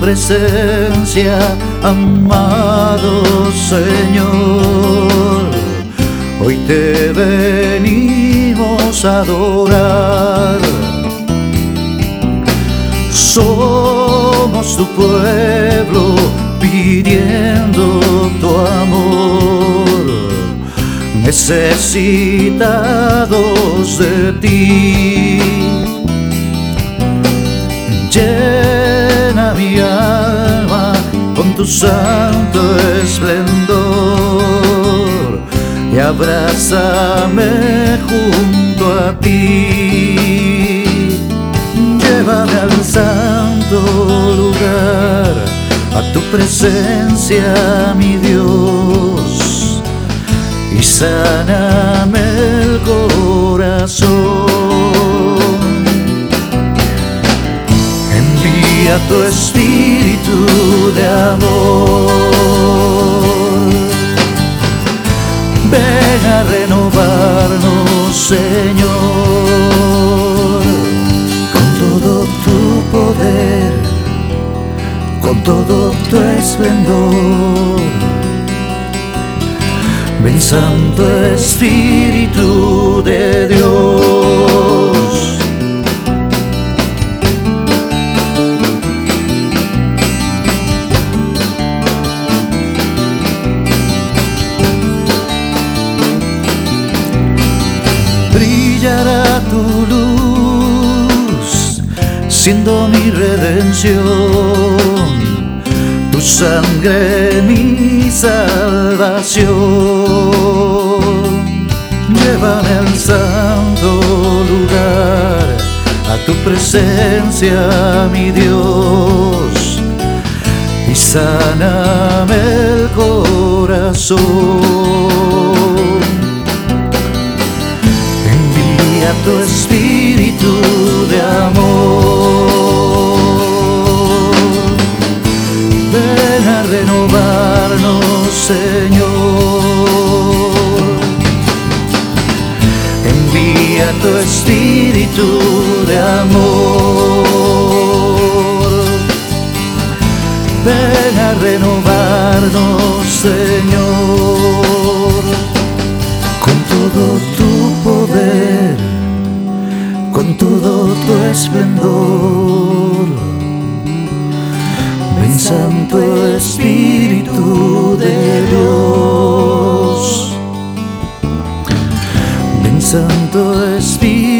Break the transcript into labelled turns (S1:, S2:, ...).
S1: presencia, amado Señor. Hoy te venimos a adorar. Somos tu pueblo pidiendo tu amor, necesitados de ti. Llena tu santo esplendor y abrázame junto a ti. Llévame al santo lugar, a tu presencia, mi Dios, y sáname el corazón. Tu espíritu de amor. Ven a renovarnos, Señor, con todo tu poder, con todo tu esplendor. Ven Santo Espíritu de Dios. Siendo mi redención, tu sangre mi salvación. Llévame al santo lugar, a tu presencia, mi Dios, y sáname el corazón. Envía tu renovarnos, Señor. Envía tu espíritu de amor. Ven a renovarnos, Señor con todo tu poder, con todo tu esplendor. Santo Espíritu ven Santo Espíritu de Dios.